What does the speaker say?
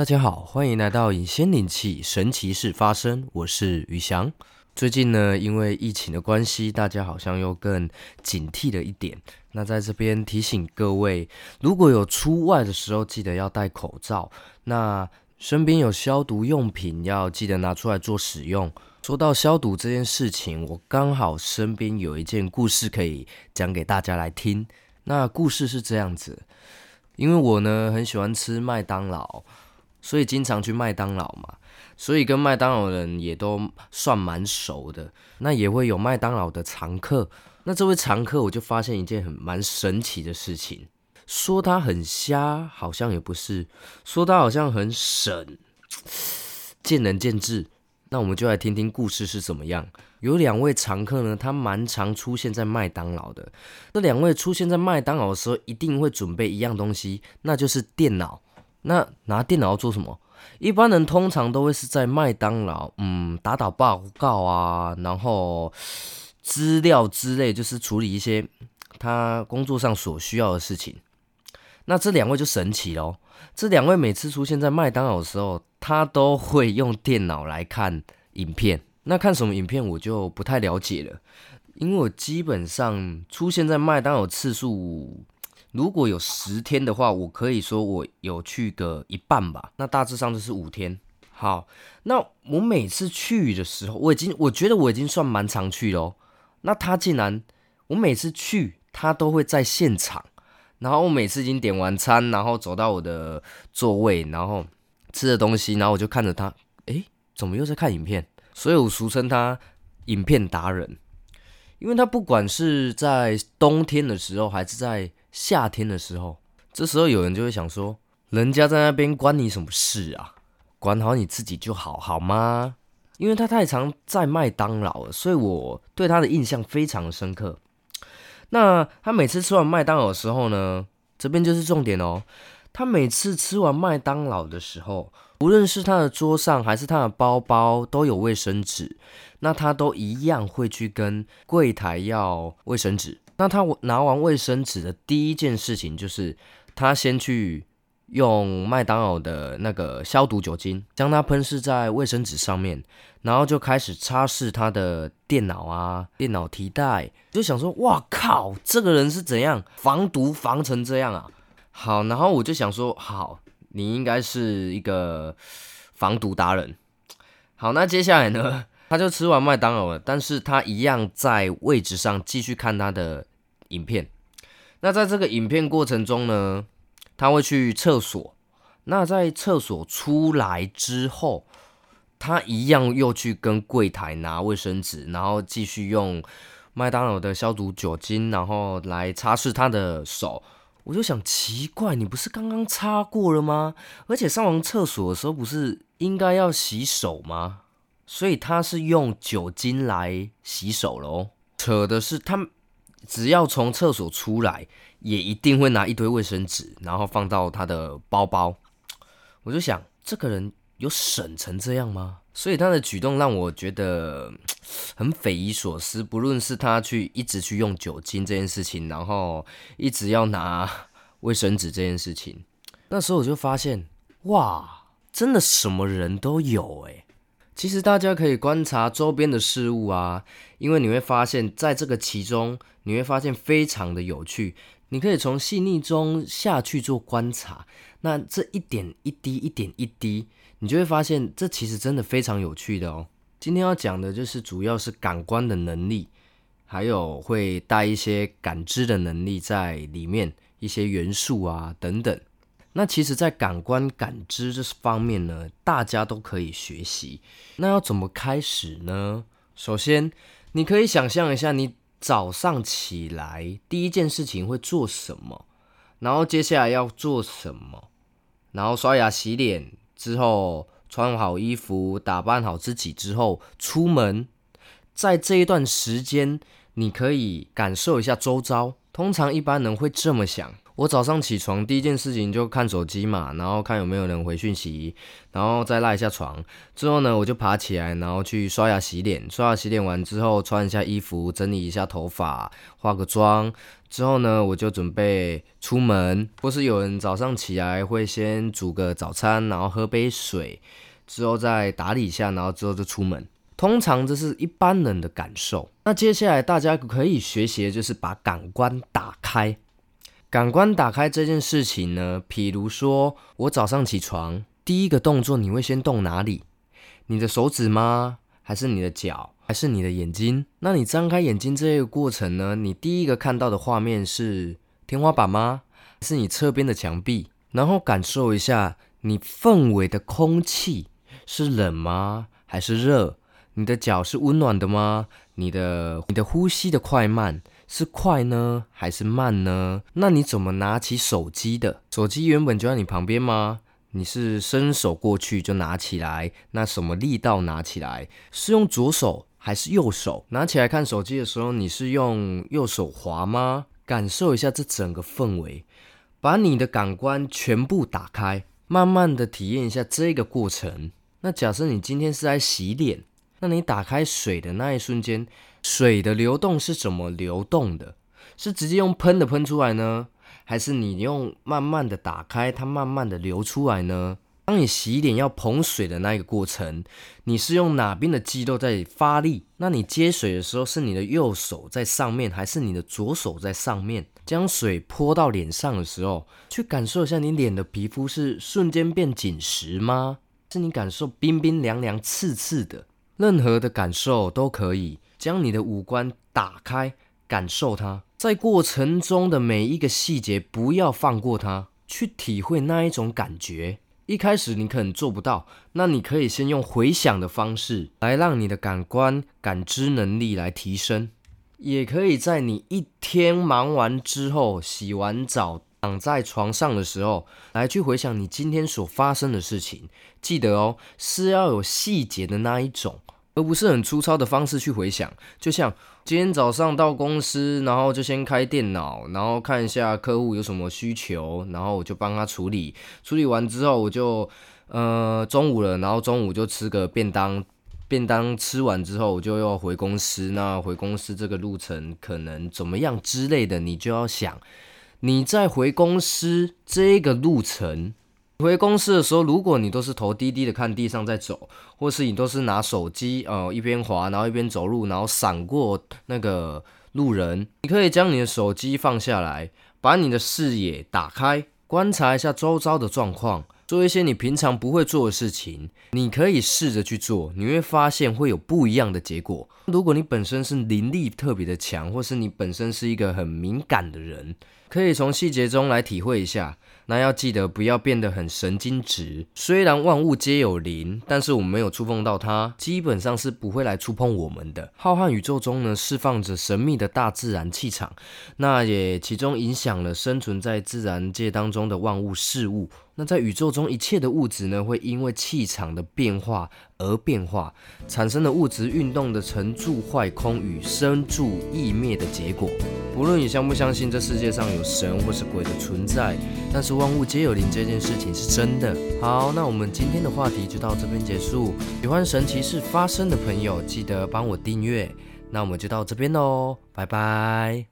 大家好，欢迎来到隐仙灵气神奇事发生，我是宇翔。最近呢，因为疫情的关系，大家好像又更警惕了一点。那在这边提醒各位，如果有出外的时候，记得要戴口罩。那身边有消毒用品，要记得拿出来做使用。说到消毒这件事情，我刚好身边有一件故事可以讲给大家来听。那故事是这样子，因为我呢很喜欢吃麦当劳。所以经常去麦当劳嘛，所以跟麦当劳人也都算蛮熟的。那也会有麦当劳的常客。那这位常客，我就发现一件很蛮神奇的事情。说他很瞎，好像也不是；说他好像很省，见仁见智。那我们就来听听故事是怎么样。有两位常客呢，他蛮常出现在麦当劳的。这两位出现在麦当劳的时候，一定会准备一样东西，那就是电脑。那拿电脑做什么？一般人通常都会是在麦当劳，嗯，打打报告啊，然后资料之类，就是处理一些他工作上所需要的事情。那这两位就神奇喽！这两位每次出现在麦当劳的时候，他都会用电脑来看影片。那看什么影片我就不太了解了，因为我基本上出现在麦当劳次数。如果有十天的话，我可以说我有去个一半吧。那大致上就是五天。好，那我每次去的时候，我已经我觉得我已经算蛮常去喽。那他竟然，我每次去他都会在现场，然后我每次已经点完餐，然后走到我的座位，然后吃的东西，然后我就看着他，诶，怎么又在看影片？所以我俗称他影片达人，因为他不管是在冬天的时候，还是在夏天的时候，这时候有人就会想说：“人家在那边关你什么事啊？管好你自己就好，好吗？”因为他太常在麦当劳了，所以我对他的印象非常深刻。那他每次吃完麦当劳的时候呢，这边就是重点哦。他每次吃完麦当劳的时候，无论是他的桌上还是他的包包都有卫生纸，那他都一样会去跟柜台要卫生纸。那他拿完卫生纸的第一件事情就是，他先去用麦当劳的那个消毒酒精，将它喷湿在卫生纸上面，然后就开始擦拭他的电脑啊、电脑提袋。就想说，哇靠，这个人是怎样防毒防成这样啊？好，然后我就想说，好，你应该是一个防毒达人。好，那接下来呢，他就吃完麦当劳了，但是他一样在位置上继续看他的。影片，那在这个影片过程中呢，他会去厕所。那在厕所出来之后，他一样又去跟柜台拿卫生纸，然后继续用麦当劳的消毒酒精，然后来擦拭他的手。我就想奇怪，你不是刚刚擦过了吗？而且上完厕所的时候不是应该要洗手吗？所以他是用酒精来洗手喽。扯的是他。只要从厕所出来，也一定会拿一堆卫生纸，然后放到他的包包。我就想，这个人有省成这样吗？所以他的举动让我觉得很匪夷所思。不论是他去一直去用酒精这件事情，然后一直要拿卫生纸这件事情，那时候我就发现，哇，真的什么人都有诶。其实大家可以观察周边的事物啊，因为你会发现在这个其中，你会发现非常的有趣。你可以从细腻中下去做观察，那这一点一滴，一点一滴，你就会发现这其实真的非常有趣的哦。今天要讲的就是主要是感官的能力，还有会带一些感知的能力在里面，一些元素啊等等。那其实，在感官感知这方面呢，大家都可以学习。那要怎么开始呢？首先，你可以想象一下，你早上起来第一件事情会做什么，然后接下来要做什么，然后刷牙洗脸之后，穿好衣服，打扮好自己之后出门。在这一段时间，你可以感受一下周遭。通常一般人会这么想。我早上起床第一件事情就看手机嘛，然后看有没有人回讯息，然后再赖一下床。之后呢，我就爬起来，然后去刷牙洗脸。刷牙洗脸完之后，穿一下衣服，整理一下头发，化个妆。之后呢，我就准备出门。或是有人早上起来会先煮个早餐，然后喝杯水，之后再打理一下，然后之后就出门。通常这是一般人的感受。那接下来大家可以学习的就是把感官打开。感官打开这件事情呢，譬如说我早上起床第一个动作，你会先动哪里？你的手指吗？还是你的脚？还是你的眼睛？那你张开眼睛这个过程呢？你第一个看到的画面是天花板吗？是你侧边的墙壁？然后感受一下你氛围的空气是冷吗？还是热？你的脚是温暖的吗？你的你的呼吸的快慢？是快呢还是慢呢？那你怎么拿起手机的？手机原本就在你旁边吗？你是伸手过去就拿起来？那什么力道拿起来？是用左手还是右手拿起来看手机的时候？你是用右手滑吗？感受一下这整个氛围，把你的感官全部打开，慢慢的体验一下这个过程。那假设你今天是在洗脸，那你打开水的那一瞬间。水的流动是怎么流动的？是直接用喷的喷出来呢，还是你用慢慢的打开它，慢慢的流出来呢？当你洗脸要捧水的那一个过程，你是用哪边的肌肉在发力？那你接水的时候，是你的右手在上面，还是你的左手在上面？将水泼到脸上的时候，去感受一下你脸的皮肤是瞬间变紧实吗？是你感受冰冰凉凉、刺刺的？任何的感受都可以。将你的五官打开，感受它，在过程中的每一个细节，不要放过它，去体会那一种感觉。一开始你可能做不到，那你可以先用回想的方式来让你的感官感知能力来提升，也可以在你一天忙完之后，洗完澡躺在床上的时候，来去回想你今天所发生的事情。记得哦，是要有细节的那一种。而不是很粗糙的方式去回想，就像今天早上到公司，然后就先开电脑，然后看一下客户有什么需求，然后我就帮他处理。处理完之后，我就呃中午了，然后中午就吃个便当。便当吃完之后，我就要回公司。那回公司这个路程可能怎么样之类的，你就要想你在回公司这个路程。回公司的时候，如果你都是头低低的看地上在走，或是你都是拿手机，呃，一边滑，然后一边走路，然后闪过那个路人，你可以将你的手机放下来，把你的视野打开，观察一下周遭的状况，做一些你平常不会做的事情，你可以试着去做，你会发现会有不一样的结果。如果你本身是灵力特别的强，或是你本身是一个很敏感的人，可以从细节中来体会一下。那要记得不要变得很神经质。虽然万物皆有灵，但是我们没有触碰到它，基本上是不会来触碰我们的。浩瀚宇宙中呢，释放着神秘的大自然气场，那也其中影响了生存在自然界当中的万物事物。那在宇宙中一切的物质呢，会因为气场的变化而变化，产生的物质运动的成住坏空与生住异灭的结果。无论你相不相信这世界上有神或是鬼的存在，但是万物皆有灵这件事情是真的。好，那我们今天的话题就到这边结束。喜欢神奇事发生的朋友，记得帮我订阅。那我们就到这边喽，拜拜。